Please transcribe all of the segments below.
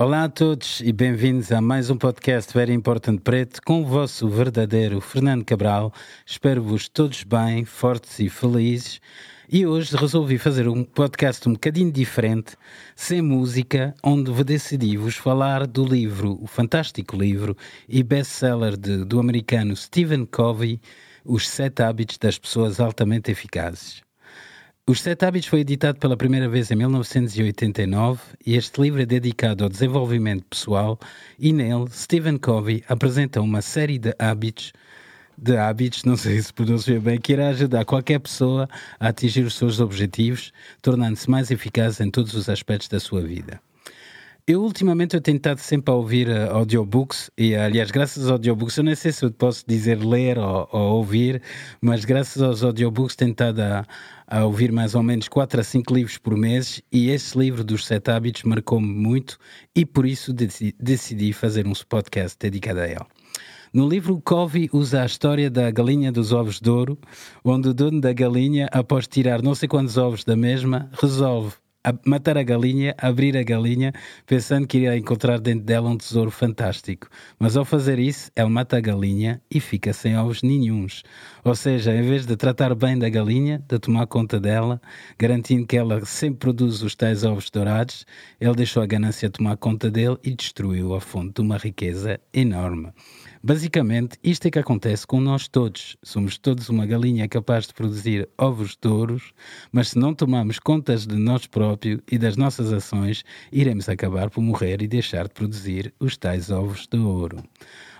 Olá a todos e bem-vindos a mais um podcast Very Important Preto com o vosso verdadeiro Fernando Cabral. Espero-vos todos bem, fortes e felizes. E hoje resolvi fazer um podcast um bocadinho diferente, sem música, onde decidi-vos falar do livro, o fantástico livro e best-seller do americano Stephen Covey, Os Sete Hábitos das Pessoas Altamente Eficazes. Os Sete Hábitos foi editado pela primeira vez em 1989 e este livro é dedicado ao desenvolvimento pessoal e nele Stephen Covey apresenta uma série de hábitos de hábitos, não sei se pronuncia bem, que irá ajudar qualquer pessoa a atingir os seus objetivos, tornando-se mais eficaz em todos os aspectos da sua vida. Eu ultimamente eu tenho estado sempre a ouvir uh, audiobooks e aliás graças aos audiobooks, eu não sei se eu posso dizer ler ou, ou ouvir, mas graças aos audiobooks tenho estado a, a ouvir mais ou menos 4 a 5 livros por mês e esse livro dos sete hábitos marcou-me muito e por isso decidi, fazer um podcast dedicado a ele. No livro, Covey usa a história da galinha dos ovos de ouro, onde o dono da galinha, após tirar não sei quantos ovos da mesma, resolve matar a galinha, abrir a galinha, pensando que iria encontrar dentro dela um tesouro fantástico. Mas ao fazer isso, ele mata a galinha e fica sem ovos nenhuns. Ou seja, em vez de tratar bem da galinha, de tomar conta dela, garantindo que ela sempre produz os tais ovos dourados, ele deixou a ganância tomar conta dele e destruiu a fonte de uma riqueza enorme. Basicamente, isto é que acontece com nós todos. Somos todos uma galinha capaz de produzir ovos de ouros, mas se não tomarmos contas de nós próprios e das nossas ações, iremos acabar por morrer e deixar de produzir os tais ovos de ouro.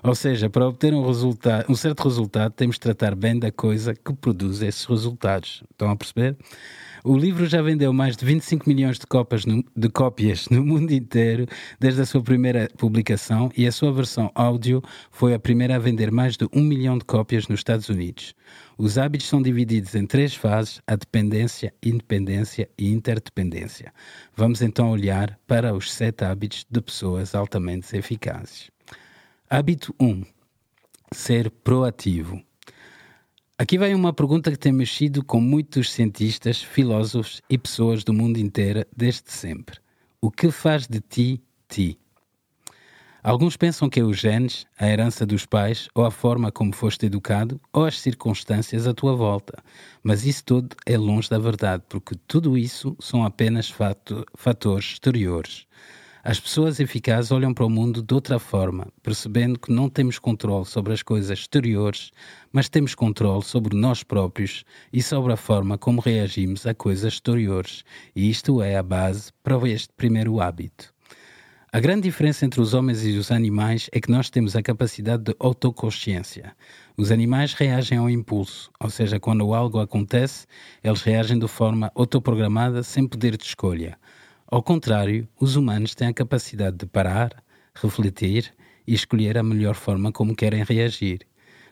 Ou seja, para obter um, resultado, um certo resultado, temos de tratar bem da coisa que produz esses resultados. Estão a perceber? O livro já vendeu mais de 25 milhões de cópias, no, de cópias no mundo inteiro desde a sua primeira publicação e a sua versão áudio foi a primeira a vender mais de um milhão de cópias nos Estados Unidos. Os hábitos são divididos em três fases: a dependência, independência e interdependência. Vamos então olhar para os sete hábitos de pessoas altamente eficazes. Hábito 1: ser proativo. Aqui vai uma pergunta que tem mexido com muitos cientistas, filósofos e pessoas do mundo inteiro desde sempre. O que faz de ti, ti? Alguns pensam que é os genes, a herança dos pais, ou a forma como foste educado, ou as circunstâncias à tua volta. Mas isso tudo é longe da verdade, porque tudo isso são apenas fatores exteriores. As pessoas eficazes olham para o mundo de outra forma, percebendo que não temos controle sobre as coisas exteriores, mas temos controle sobre nós próprios e sobre a forma como reagimos a coisas exteriores. E isto é a base para este primeiro hábito. A grande diferença entre os homens e os animais é que nós temos a capacidade de autoconsciência. Os animais reagem ao impulso, ou seja, quando algo acontece, eles reagem de forma autoprogramada sem poder de escolha. Ao contrário, os humanos têm a capacidade de parar, refletir e escolher a melhor forma como querem reagir.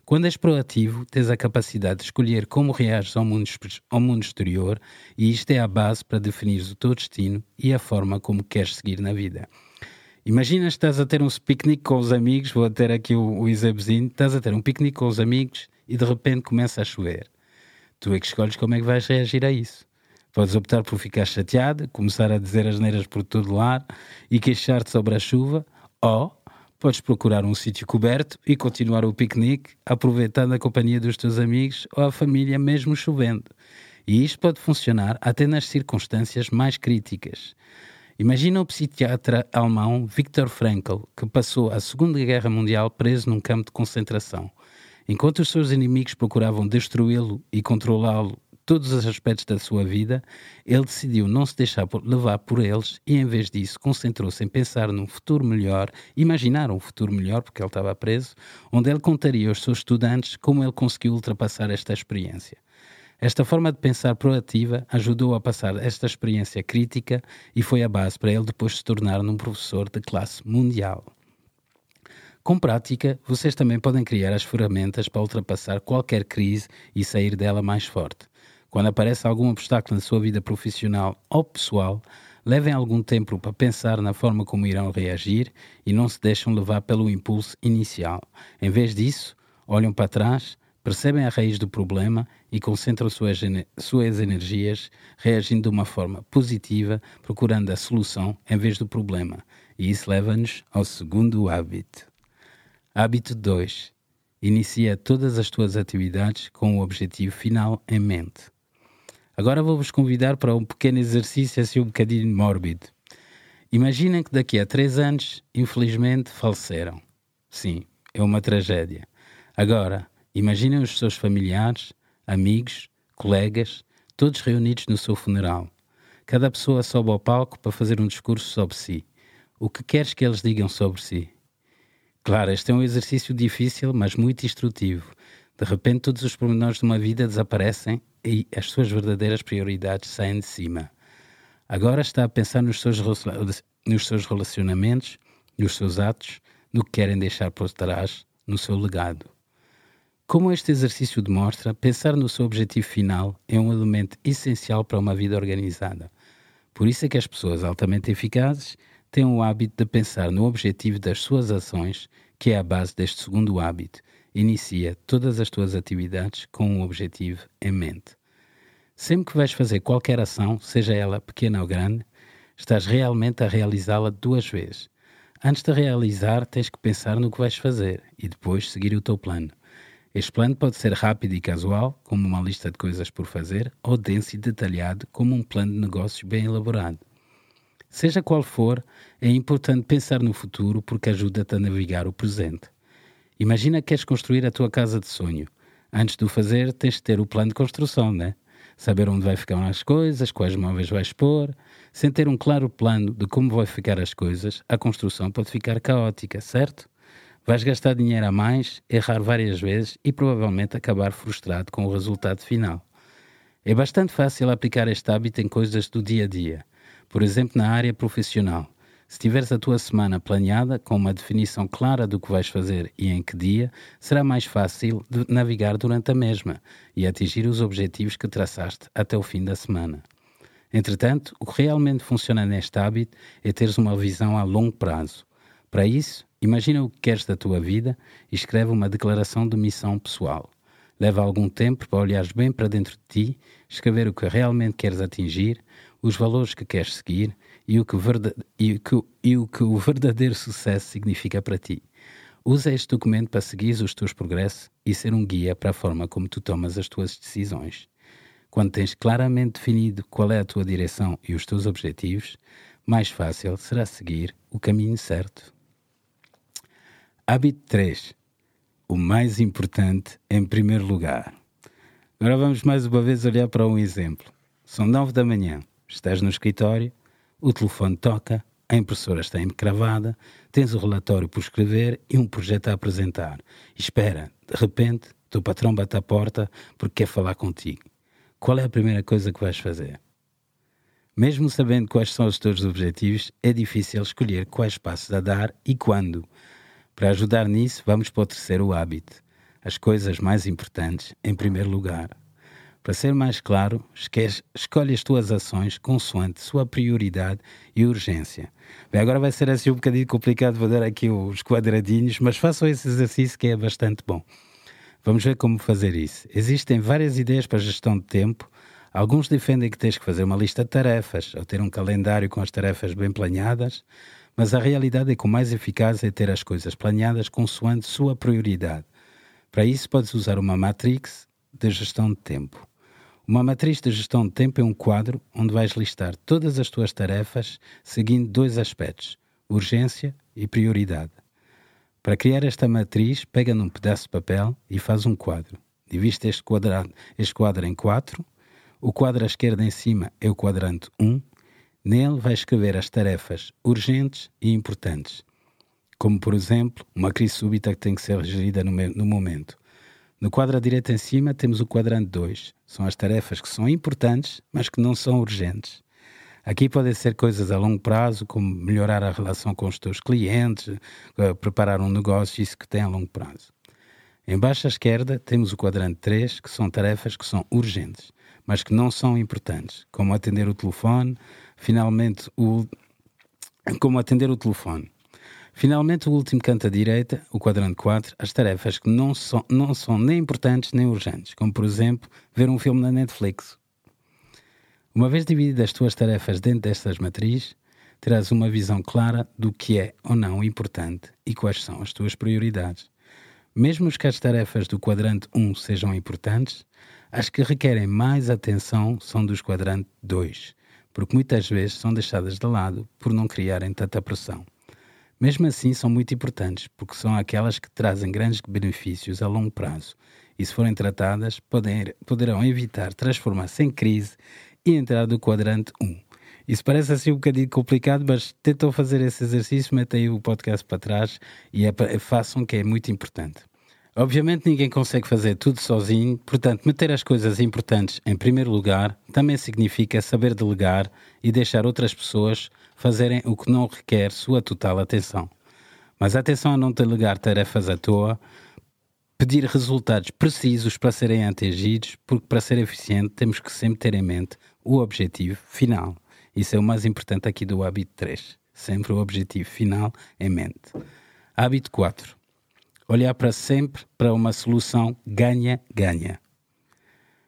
Quando és proativo, tens a capacidade de escolher como reages ao mundo, ao mundo exterior e isto é a base para definir o teu destino e a forma como queres seguir na vida. Imagina estás a ter um piquenique com os amigos, vou ter aqui o, o estás a ter um piquenique com os amigos e de repente começa a chover. Tu é que escolhes como é que vais reagir a isso. Podes optar por ficar chateado, começar a dizer as neiras por todo lado e queixar-te sobre a chuva, ou podes procurar um sítio coberto e continuar o piquenique, aproveitando a companhia dos teus amigos ou a família, mesmo chovendo. E isto pode funcionar até nas circunstâncias mais críticas. Imagina o psiquiatra alemão Viktor Frankl, que passou a Segunda Guerra Mundial preso num campo de concentração. Enquanto os seus inimigos procuravam destruí-lo e controlá-lo todos os aspectos da sua vida, ele decidiu não se deixar levar por eles e, em vez disso, concentrou-se em pensar num futuro melhor, imaginar um futuro melhor, porque ele estava preso, onde ele contaria aos seus estudantes como ele conseguiu ultrapassar esta experiência. Esta forma de pensar proativa ajudou a passar esta experiência crítica e foi a base para ele depois se tornar um professor de classe mundial. Com prática, vocês também podem criar as ferramentas para ultrapassar qualquer crise e sair dela mais forte. Quando aparece algum obstáculo na sua vida profissional ou pessoal, levem algum tempo para pensar na forma como irão reagir e não se deixam levar pelo impulso inicial. Em vez disso, olham para trás, percebem a raiz do problema e concentram suas, suas energias reagindo de uma forma positiva, procurando a solução em vez do problema. E isso leva-nos ao segundo hábito. Hábito 2. Inicia todas as tuas atividades com o objetivo final em mente. Agora vou-vos convidar para um pequeno exercício assim um bocadinho mórbido. Imaginem que daqui a três anos, infelizmente, faleceram. Sim, é uma tragédia. Agora, imaginem os seus familiares, amigos, colegas, todos reunidos no seu funeral. Cada pessoa sobe ao palco para fazer um discurso sobre si. O que queres que eles digam sobre si? Claro, este é um exercício difícil, mas muito instrutivo. De repente, todos os pormenores de uma vida desaparecem e as suas verdadeiras prioridades saem de cima. Agora está a pensar nos seus, nos seus relacionamentos, nos seus atos, no que querem deixar por trás, no seu legado. Como este exercício demonstra, pensar no seu objetivo final é um elemento essencial para uma vida organizada. Por isso é que as pessoas altamente eficazes têm o hábito de pensar no objetivo das suas ações, que é a base deste segundo hábito. Inicia todas as tuas atividades com um objetivo em mente. Sempre que vais fazer qualquer ação, seja ela pequena ou grande, estás realmente a realizá-la duas vezes. Antes de realizar, tens que pensar no que vais fazer e depois seguir o teu plano. Este plano pode ser rápido e casual, como uma lista de coisas por fazer, ou denso e detalhado, como um plano de negócios bem elaborado. Seja qual for, é importante pensar no futuro porque ajuda-te a navegar o presente. Imagina que queres construir a tua casa de sonho. Antes de o fazer, tens de ter o plano de construção, né? Saber onde vai ficar as coisas, quais móveis vais pôr. Sem ter um claro plano de como vai ficar as coisas, a construção pode ficar caótica, certo? Vais gastar dinheiro a mais, errar várias vezes e provavelmente acabar frustrado com o resultado final. É bastante fácil aplicar este hábito em coisas do dia a dia. Por exemplo, na área profissional. Se tiveres a tua semana planeada, com uma definição clara do que vais fazer e em que dia, será mais fácil de navegar durante a mesma e atingir os objetivos que traçaste até o fim da semana. Entretanto, o que realmente funciona neste hábito é teres uma visão a longo prazo. Para isso, Imagina o que queres da tua vida e escreve uma declaração de missão pessoal. Leva algum tempo para olhares bem para dentro de ti, escrever o que realmente queres atingir, os valores que queres seguir e o que, e o, que, e o, que o verdadeiro sucesso significa para ti. Usa este documento para seguir os teus progressos e ser um guia para a forma como tu tomas as tuas decisões. Quando tens claramente definido qual é a tua direção e os teus objetivos, mais fácil será seguir o caminho certo. Hábito 3. O mais importante em primeiro lugar. Agora vamos mais uma vez olhar para um exemplo. São nove da manhã, estás no escritório, o telefone toca, a impressora está encravada, tens o relatório por escrever e um projeto a apresentar. Espera, de repente, teu patrão bate à porta porque quer falar contigo. Qual é a primeira coisa que vais fazer? Mesmo sabendo quais são os teus objetivos, é difícil escolher quais passos a dar e quando. Para ajudar nisso, vamos para o terceiro hábito: as coisas mais importantes em primeiro lugar. Para ser mais claro, escolhe as tuas ações consoante sua prioridade e urgência. Bem, agora vai ser assim um bocadinho complicado fazer aqui os quadradinhos, mas façam esse exercício que é bastante bom. Vamos ver como fazer isso. Existem várias ideias para gestão de tempo. Alguns defendem que tens que fazer uma lista de tarefas ou ter um calendário com as tarefas bem planeadas. Mas a realidade é que o mais eficaz é ter as coisas planeadas consoante sua prioridade. Para isso, podes usar uma matrix de gestão de tempo. Uma matriz de gestão de tempo é um quadro onde vais listar todas as tuas tarefas seguindo dois aspectos: urgência e prioridade. Para criar esta matriz, pega num pedaço de papel e faz um quadro. Divide este, quadrado, este quadro em quatro. O quadro à esquerda em cima é o quadrante 1 Nele vai escrever as tarefas urgentes e importantes, como, por exemplo, uma crise súbita que tem que ser gerida no, no momento. No quadro à direita em cima temos o quadrante 2. São as tarefas que são importantes, mas que não são urgentes. Aqui podem ser coisas a longo prazo, como melhorar a relação com os teus clientes, eh, preparar um negócio, isso que tem a longo prazo. Embaixo à esquerda temos o quadrante 3, que são tarefas que são urgentes, mas que não são importantes, como atender o telefone, finalmente o, como atender o telefone. Finalmente, o último canto à direita, o quadrante 4, as tarefas que não são, não são nem importantes nem urgentes, como por exemplo ver um filme na Netflix. Uma vez divididas as tuas tarefas dentro destas matrizes, terás uma visão clara do que é ou não importante e quais são as tuas prioridades. Mesmo que as tarefas do quadrante 1 sejam importantes, as que requerem mais atenção são dos quadrante 2, porque muitas vezes são deixadas de lado por não criarem tanta pressão. Mesmo assim, são muito importantes, porque são aquelas que trazem grandes benefícios a longo prazo e, se forem tratadas, poder, poderão evitar transformar-se em crise e entrar do quadrante 1. Isso parece assim um bocadinho complicado, mas tentam fazer esse exercício, metem o podcast para trás e é, façam que é muito importante. Obviamente ninguém consegue fazer tudo sozinho, portanto, meter as coisas importantes em primeiro lugar também significa saber delegar e deixar outras pessoas fazerem o que não requer sua total atenção. Mas atenção a não delegar tarefas à toa, pedir resultados precisos para serem atingidos, porque para ser eficiente temos que sempre ter em mente o objetivo final. Isso é o mais importante aqui do hábito 3. Sempre o objetivo final em mente. Hábito 4 olhar para sempre para uma solução ganha-ganha.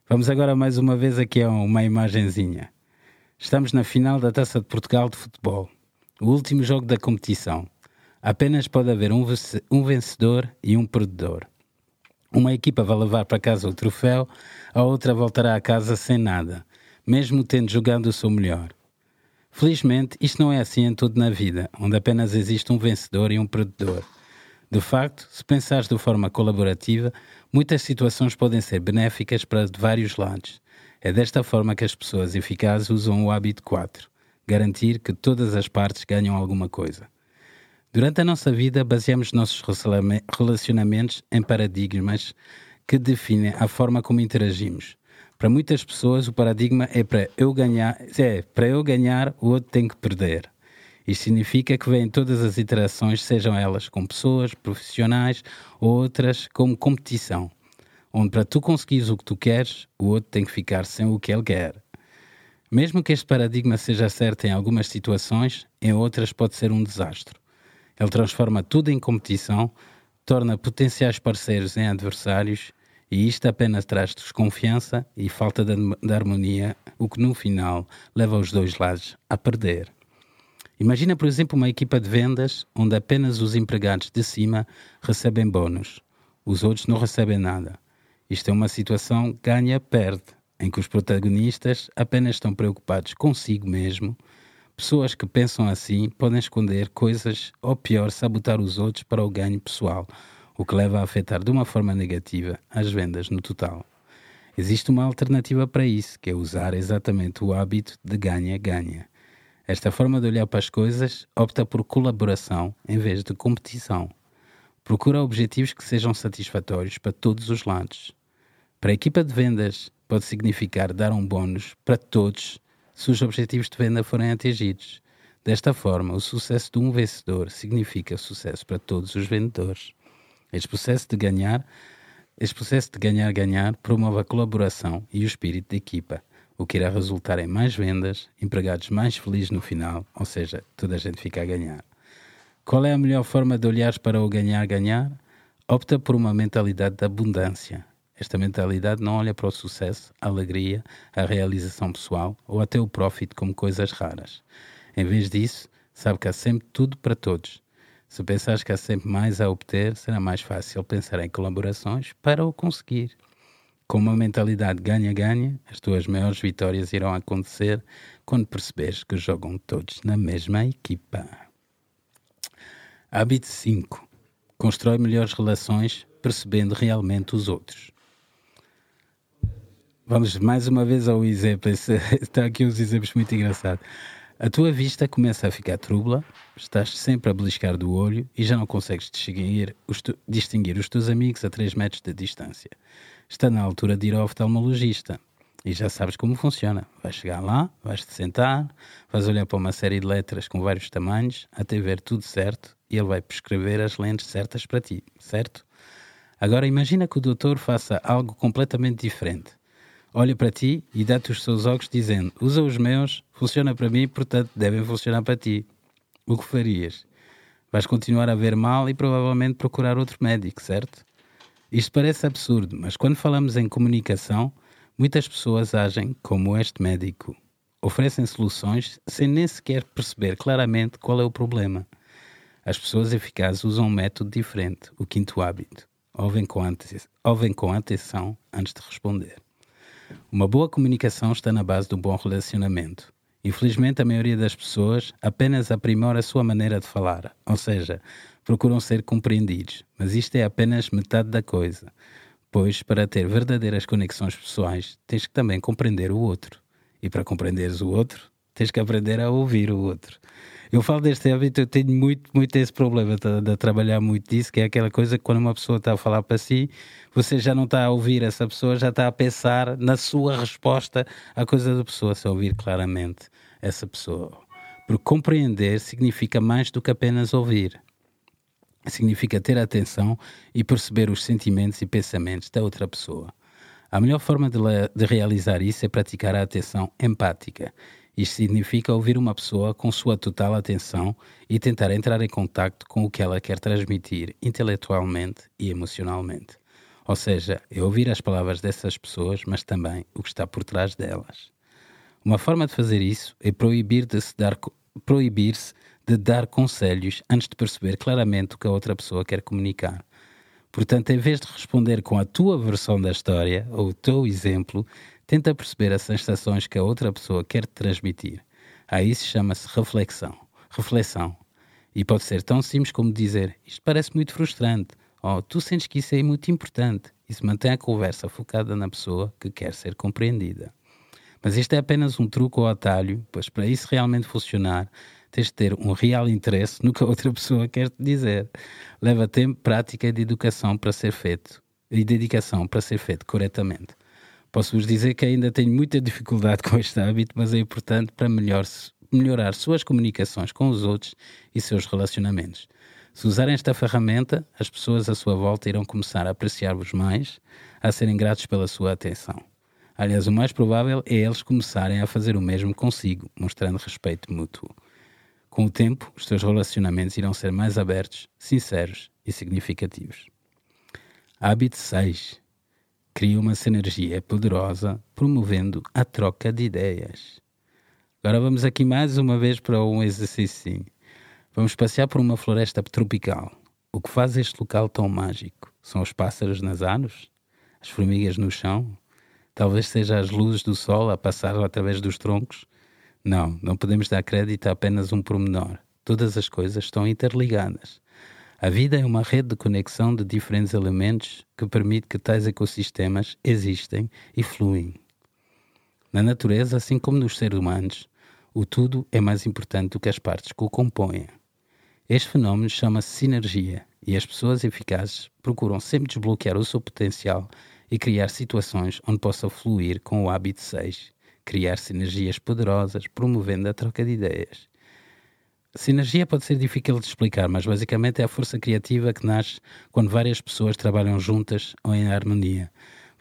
Vamos agora mais uma vez aqui a uma imagenzinha. Estamos na final da Taça de Portugal de futebol, o último jogo da competição. Apenas pode haver um vencedor e um perdedor. Uma equipa vai levar para casa o troféu, a outra voltará a casa sem nada, mesmo tendo jogado o seu melhor. Felizmente, isto não é assim em tudo na vida, onde apenas existe um vencedor e um perdedor. De facto, se pensares de forma colaborativa, muitas situações podem ser benéficas para vários lados. É desta forma que as pessoas eficazes usam o hábito 4, garantir que todas as partes ganham alguma coisa. Durante a nossa vida, baseamos nossos relacionamentos em paradigmas que definem a forma como interagimos. Para muitas pessoas, o paradigma é para eu ganhar, é para eu ganhar, o outro tem que perder. Isto significa que vêm todas as interações, sejam elas com pessoas, profissionais ou outras, como competição, onde para tu conseguires o que tu queres, o outro tem que ficar sem o que ele quer. Mesmo que este paradigma seja certo em algumas situações, em outras pode ser um desastre. Ele transforma tudo em competição, torna potenciais parceiros em adversários e isto apenas traz desconfiança e falta de, de harmonia, o que no final leva os dois lados a perder. Imagina, por exemplo, uma equipa de vendas onde apenas os empregados de cima recebem bônus, os outros não recebem nada. Isto é uma situação ganha-perde, em que os protagonistas apenas estão preocupados consigo mesmo. Pessoas que pensam assim podem esconder coisas ou, pior, sabotar os outros para o ganho pessoal, o que leva a afetar de uma forma negativa as vendas no total. Existe uma alternativa para isso, que é usar exatamente o hábito de ganha-ganha. Esta forma de olhar para as coisas opta por colaboração em vez de competição. Procura objetivos que sejam satisfatórios para todos os lados. Para a equipa de vendas, pode significar dar um bónus para todos se os objetivos de venda forem atingidos. Desta forma, o sucesso de um vencedor significa sucesso para todos os vendedores. Este processo de ganhar, este processo de ganhar-ganhar promove a colaboração e o espírito de equipa o que irá resultar em mais vendas, empregados mais felizes no final, ou seja, toda a gente fica a ganhar. Qual é a melhor forma de olhar para o ganhar-ganhar? Opta por uma mentalidade de abundância. Esta mentalidade não olha para o sucesso, a alegria, a realização pessoal ou até o profit como coisas raras. Em vez disso, sabe que há sempre tudo para todos. Se pensares que há sempre mais a obter, será mais fácil pensar em colaborações para o conseguir. Com uma mentalidade ganha-ganha, as tuas maiores vitórias irão acontecer quando perceberes que jogam todos na mesma equipa. Hábito 5. Constrói melhores relações percebendo realmente os outros. Vamos mais uma vez ao exemplo. Está aqui uns exemplos muito engraçados. A tua vista começa a ficar trúbula, estás sempre a beliscar do olho e já não consegues distinguir os, distinguir os teus amigos a 3 metros de distância está na altura de ir ao oftalmologista. E já sabes como funciona. Vais chegar lá, vais-te sentar, vais olhar para uma série de letras com vários tamanhos, até ver tudo certo, e ele vai prescrever as lentes certas para ti, certo? Agora imagina que o doutor faça algo completamente diferente. Olha para ti e dá-te os seus óculos dizendo: usa os meus, funciona para mim, portanto devem funcionar para ti. O que farias? vais continuar a ver mal e provavelmente procurar outro médico, certo? Isto parece absurdo, mas quando falamos em comunicação, muitas pessoas agem como este médico. Oferecem soluções sem nem sequer perceber claramente qual é o problema. As pessoas eficazes usam um método diferente, o quinto hábito. Ouvem com, ouvem com atenção antes de responder. Uma boa comunicação está na base um bom relacionamento. Infelizmente, a maioria das pessoas apenas aprimora a sua maneira de falar, ou seja, procuram ser compreendidos. Mas isto é apenas metade da coisa, pois para ter verdadeiras conexões pessoais, tens que também compreender o outro. E para compreenderes o outro, tens que aprender a ouvir o outro. Eu falo deste hábito, eu tenho muito, muito esse problema de, de, trabalhar muito disso, que é aquela coisa que quando uma pessoa está a falar para si, você já não está a ouvir essa pessoa, já está a pensar na sua resposta à coisa da pessoa, se ouvir claramente essa pessoa. Porque compreender significa mais do que apenas ouvir. Significa ter atenção e perceber os sentimentos e pensamentos da outra pessoa. A melhor forma de, de realizar isso é praticar a atenção empática isto significa ouvir uma pessoa com sua total atenção e tentar entrar em contato com o que ela quer transmitir intelectualmente e emocionalmente. Ou seja, é ouvir as palavras dessas pessoas, mas também o que está por trás delas. Uma forma de fazer isso é proibir de se dar proibir-se de dar conselhos antes de perceber claramente o que a outra pessoa quer comunicar. Portanto, em vez de responder com a tua versão da história ou o teu exemplo, Tenta perceber as sensações que a outra pessoa quer transmitir. A isso chama-se reflexão. Reflexão. E pode ser tão simples como dizer: Isto parece muito frustrante. Ou tu sentes que isso é muito importante. Isso mantém a conversa focada na pessoa que quer ser compreendida. Mas isto é apenas um truque ou atalho, pois para isso realmente funcionar, tens de ter um real interesse no que a outra pessoa quer te dizer. Leva tempo, prática e de educação para ser feito e dedicação para ser feito corretamente. Posso-vos dizer que ainda tenho muita dificuldade com este hábito, mas é importante para melhor, melhorar suas comunicações com os outros e seus relacionamentos. Se usarem esta ferramenta, as pessoas à sua volta irão começar a apreciar-vos mais, a serem gratos pela sua atenção. Aliás, o mais provável é eles começarem a fazer o mesmo consigo, mostrando respeito mútuo. Com o tempo, os seus relacionamentos irão ser mais abertos, sinceros e significativos. Hábito 6 cria uma sinergia poderosa, promovendo a troca de ideias. Agora vamos aqui mais uma vez para um exercício. Vamos passear por uma floresta tropical. O que faz este local tão mágico? São os pássaros nas árvores? As formigas no chão? Talvez seja as luzes do sol a passar através dos troncos? Não, não podemos dar crédito a apenas um pormenor. Todas as coisas estão interligadas. A vida é uma rede de conexão de diferentes elementos que permite que tais ecossistemas existem e fluem. Na natureza, assim como nos seres humanos, o tudo é mais importante do que as partes que o compõem. Este fenómeno chama-se sinergia e as pessoas eficazes procuram sempre desbloquear o seu potencial e criar situações onde possa fluir com o hábito 6, criar sinergias poderosas, promovendo a troca de ideias. Sinergia pode ser difícil de explicar, mas basicamente é a força criativa que nasce quando várias pessoas trabalham juntas ou em harmonia.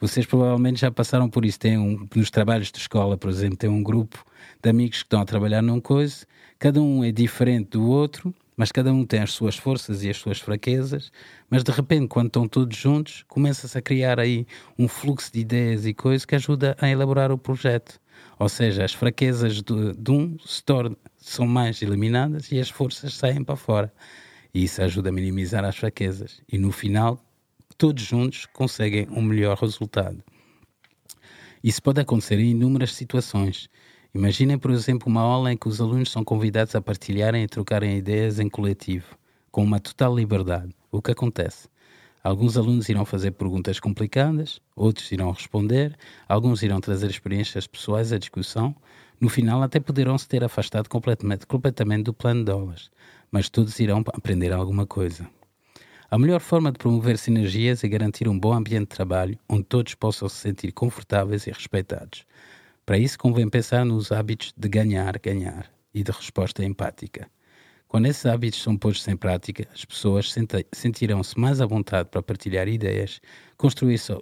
Vocês provavelmente já passaram por isso. Tem um, nos trabalhos de escola, por exemplo, tem um grupo de amigos que estão a trabalhar num coisa, cada um é diferente do outro, mas cada um tem as suas forças e as suas fraquezas, mas de repente, quando estão todos juntos, começa-se a criar aí um fluxo de ideias e coisas que ajuda a elaborar o projeto. Ou seja, as fraquezas de, de um tornam, são mais eliminadas e as forças saem para fora. E isso ajuda a minimizar as fraquezas. E no final, todos juntos conseguem um melhor resultado. Isso pode acontecer em inúmeras situações. Imaginem, por exemplo, uma aula em que os alunos são convidados a partilharem e trocarem ideias em coletivo, com uma total liberdade. O que acontece? Alguns alunos irão fazer perguntas complicadas, outros irão responder, alguns irão trazer experiências pessoais à discussão. No final, até poderão se ter afastado completamente, completamente do plano de aulas, mas todos irão aprender alguma coisa. A melhor forma de promover sinergias é garantir um bom ambiente de trabalho onde todos possam se sentir confortáveis e respeitados. Para isso, convém pensar nos hábitos de ganhar, ganhar e de resposta empática. Quando esses hábitos são postos em prática, as pessoas sentirão-se mais à vontade para partilhar ideias, construir so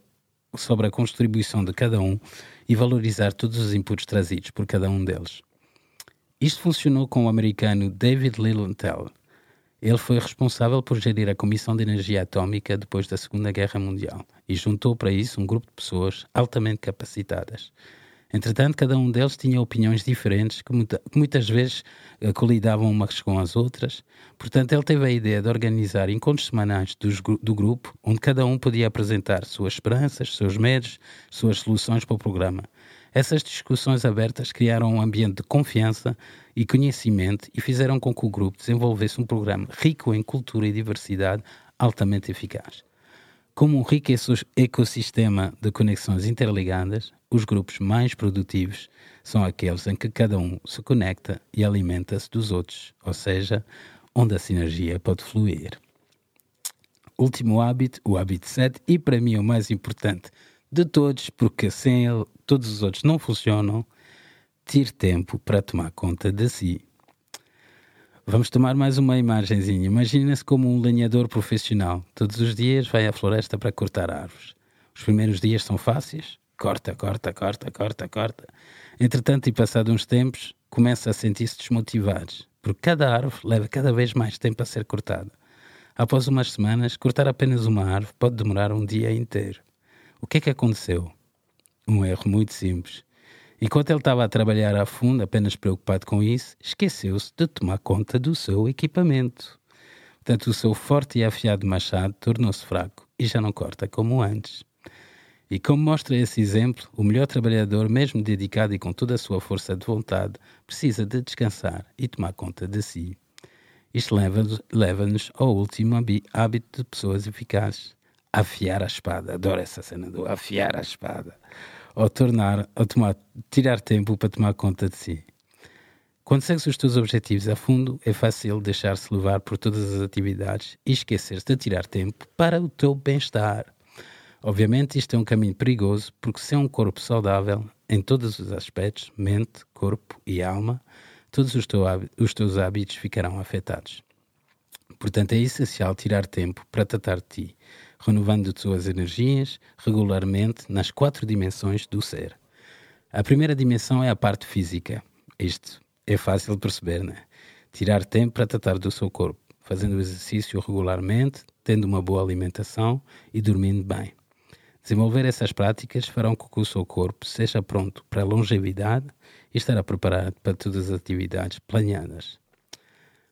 sobre a contribuição de cada um e valorizar todos os inputs trazidos por cada um deles. Isto funcionou com o americano David Lilienthal. Ele foi responsável por gerir a Comissão de Energia Atômica depois da Segunda Guerra Mundial e juntou para isso um grupo de pessoas altamente capacitadas. Entretanto, cada um deles tinha opiniões diferentes que, muita, que muitas vezes uh, colidavam umas com as outras. Portanto, ele teve a ideia de organizar encontros semanais do grupo, onde cada um podia apresentar suas esperanças, seus medos, suas soluções para o programa. Essas discussões abertas criaram um ambiente de confiança e conhecimento e fizeram com que o grupo desenvolvesse um programa rico em cultura e diversidade altamente eficaz. Como um rico ecossistema de conexões interligadas, os grupos mais produtivos são aqueles em que cada um se conecta e alimenta-se dos outros, ou seja, onde a sinergia pode fluir. Último hábito, o hábito 7, e para mim o mais importante de todos, porque sem ele todos os outros não funcionam, tire tempo para tomar conta de si. Vamos tomar mais uma imagenzinha. Imagina-se como um lenhador profissional. Todos os dias vai à floresta para cortar árvores. Os primeiros dias são fáceis. Corta, corta, corta, corta, corta. Entretanto, e passado uns tempos, começa a sentir-se desmotivado, porque cada árvore leva cada vez mais tempo a ser cortada. Após umas semanas, cortar apenas uma árvore pode demorar um dia inteiro. O que é que aconteceu? Um erro muito simples. Enquanto ele estava a trabalhar a fundo, apenas preocupado com isso, esqueceu-se de tomar conta do seu equipamento. Portanto, o seu forte e afiado machado tornou-se fraco e já não corta como antes. E como mostra esse exemplo, o melhor trabalhador, mesmo dedicado e com toda a sua força de vontade, precisa de descansar e tomar conta de si. Isto leva-nos leva ao último hábito de pessoas eficazes: afiar a espada. Adoro essa cena do afiar a espada ou tornar, ou tomar, tirar tempo para tomar conta de si. Quando segues os teus objetivos a fundo, é fácil deixar-se levar por todas as atividades e esquecer-se de tirar tempo para o teu bem-estar. Obviamente, isto é um caminho perigoso, porque sem um corpo saudável, em todos os aspectos mente, corpo e alma todos os, os teus hábitos ficarão afetados. Portanto, é essencial tirar tempo para tratar de ti renovando suas energias regularmente nas quatro dimensões do ser. A primeira dimensão é a parte física. Isto é fácil de perceber, né? Tirar tempo para tratar do seu corpo, fazendo exercício regularmente, tendo uma boa alimentação e dormindo bem. Desenvolver essas práticas farão com que o seu corpo seja pronto para a longevidade e estará preparado para todas as atividades planeadas.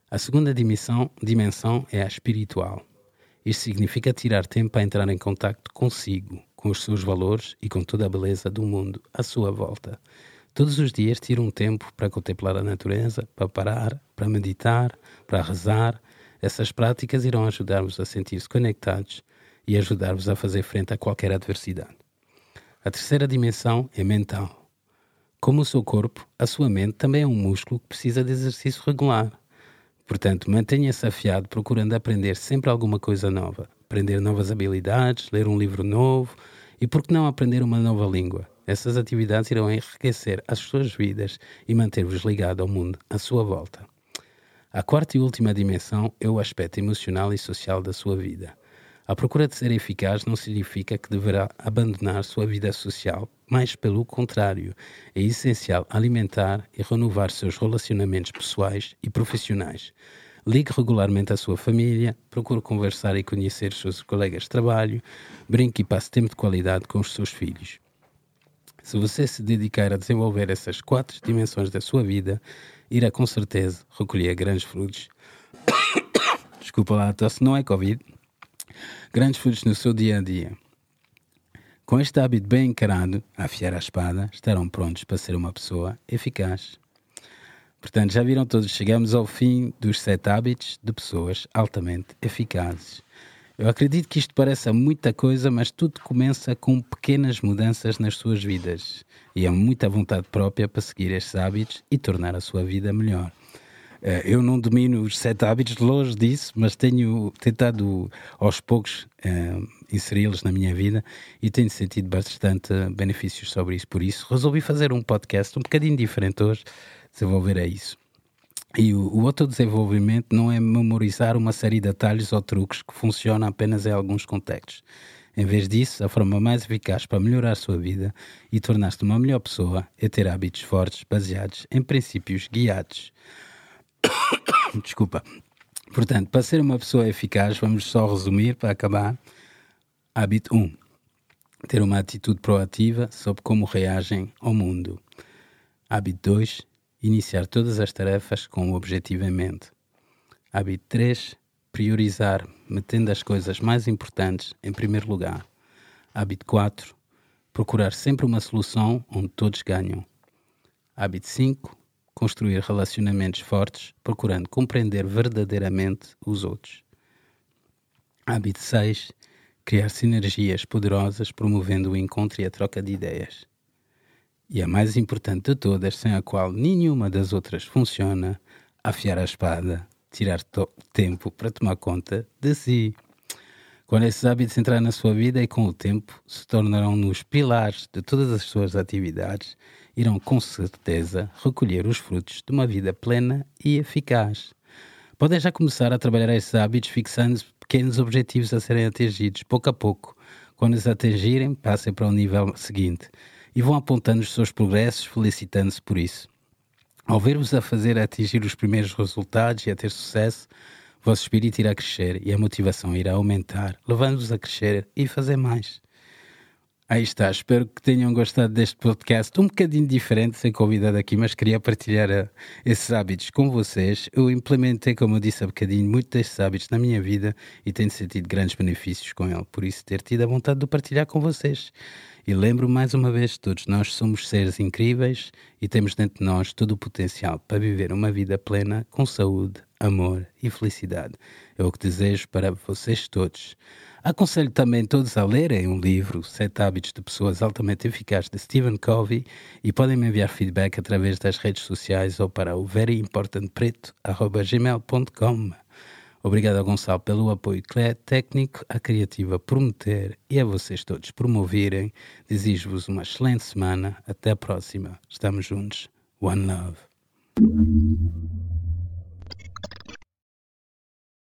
A segunda dimensão, dimensão é a espiritual. Isto significa tirar tempo para entrar em contato consigo, com os seus valores e com toda a beleza do mundo à sua volta. Todos os dias tire um tempo para contemplar a natureza, para parar, para meditar, para rezar. Essas práticas irão ajudar-vos a sentir-se conectados e ajudar-vos a fazer frente a qualquer adversidade. A terceira dimensão é mental. Como o seu corpo, a sua mente também é um músculo que precisa de exercício regular. Portanto, mantenha-se afiado procurando aprender sempre alguma coisa nova, aprender novas habilidades, ler um livro novo e, por que não, aprender uma nova língua. Essas atividades irão enriquecer as suas vidas e manter-vos ligado ao mundo à sua volta. A quarta e última dimensão é o aspecto emocional e social da sua vida. A procura de ser eficaz não significa que deverá abandonar sua vida social, mas pelo contrário, é essencial alimentar e renovar seus relacionamentos pessoais e profissionais. Ligue regularmente à sua família, procure conversar e conhecer seus colegas de trabalho, brinque e passe tempo de qualidade com os seus filhos. Se você se dedicar a desenvolver essas quatro dimensões da sua vida, irá com certeza recolher grandes frutos. Desculpa lá, a tosse não é Covid grandes frutos no seu dia a dia. Com este hábito bem encarado, a afiar a espada, estarão prontos para ser uma pessoa eficaz. Portanto, já viram todos, chegamos ao fim dos sete hábitos de pessoas altamente eficazes. Eu acredito que isto pareça muita coisa, mas tudo começa com pequenas mudanças nas suas vidas. E é muita vontade própria para seguir estes hábitos e tornar a sua vida melhor. Eh, eu não domino os sete hábitos, longe disso, mas tenho tentado aos poucos uh, inseri-los na minha vida e tenho sentido bastante benefícios sobre isso. Por isso, resolvi fazer um podcast um bocadinho diferente hoje, desenvolver é isso. E o, o outro desenvolvimento não é memorizar uma série de atalhos ou truques que funcionam apenas em alguns contextos. Em vez disso, a forma mais eficaz para melhorar a sua vida e tornar-se uma melhor pessoa é ter hábitos fortes baseados em princípios guiados. Desculpa. Portanto, para ser uma pessoa eficaz, vamos só resumir para acabar. Hábito 1. Ter uma atitude proativa sobre como reagem ao mundo. Hábito 2. Iniciar todas as tarefas com o objetivo em mente. Hábito 3. Priorizar, metendo as coisas mais importantes em primeiro lugar. Hábito 4. Procurar sempre uma solução onde todos ganham. Hábito 5 construir relacionamentos fortes, procurando compreender verdadeiramente os outros. Hábito 6. Criar sinergias poderosas, promovendo o encontro e a troca de ideias. E a mais importante de todas, sem a qual nenhuma das outras funciona, afiar a espada, tirar tempo para tomar conta de si. Quando esses hábitos entrarem na sua vida e com o tempo se tornarão nos pilares de todas as suas atividades, irão com certeza recolher os frutos de uma vida plena e eficaz. Podem já começar a trabalhar esses hábitos fixando pequenos objetivos a serem atingidos, pouco a pouco. Quando os atingirem, passem para o nível seguinte e vão apontando os seus progressos, felicitando-se por isso. Ao ver-vos a fazer atingir os primeiros resultados e a ter sucesso, vosso espírito irá crescer e a motivação irá aumentar, levando-vos a crescer e fazer mais. Aí está, espero que tenham gostado deste podcast, um bocadinho diferente, sem convidado aqui, mas queria partilhar uh, esses hábitos com vocês. Eu implementei, como eu disse há bocadinho, muitos destes hábitos na minha vida e tenho sentido grandes benefícios com ele, por isso ter tido a vontade de partilhar com vocês. E lembro mais uma vez, todos nós somos seres incríveis e temos dentro de nós todo o potencial para viver uma vida plena com saúde, amor e felicidade. É o que desejo para vocês todos. Aconselho também todos a lerem um livro, Sete Hábitos de Pessoas Altamente Eficazes, de Stephen Covey, e podem me enviar feedback através das redes sociais ou para o veryimportantpreto.gmail.com. Obrigado a Gonçalo pelo apoio técnico, a Criativa Prometer e a vocês todos por me ouvirem. Desejo-vos uma excelente semana. Até a próxima. Estamos juntos. One love.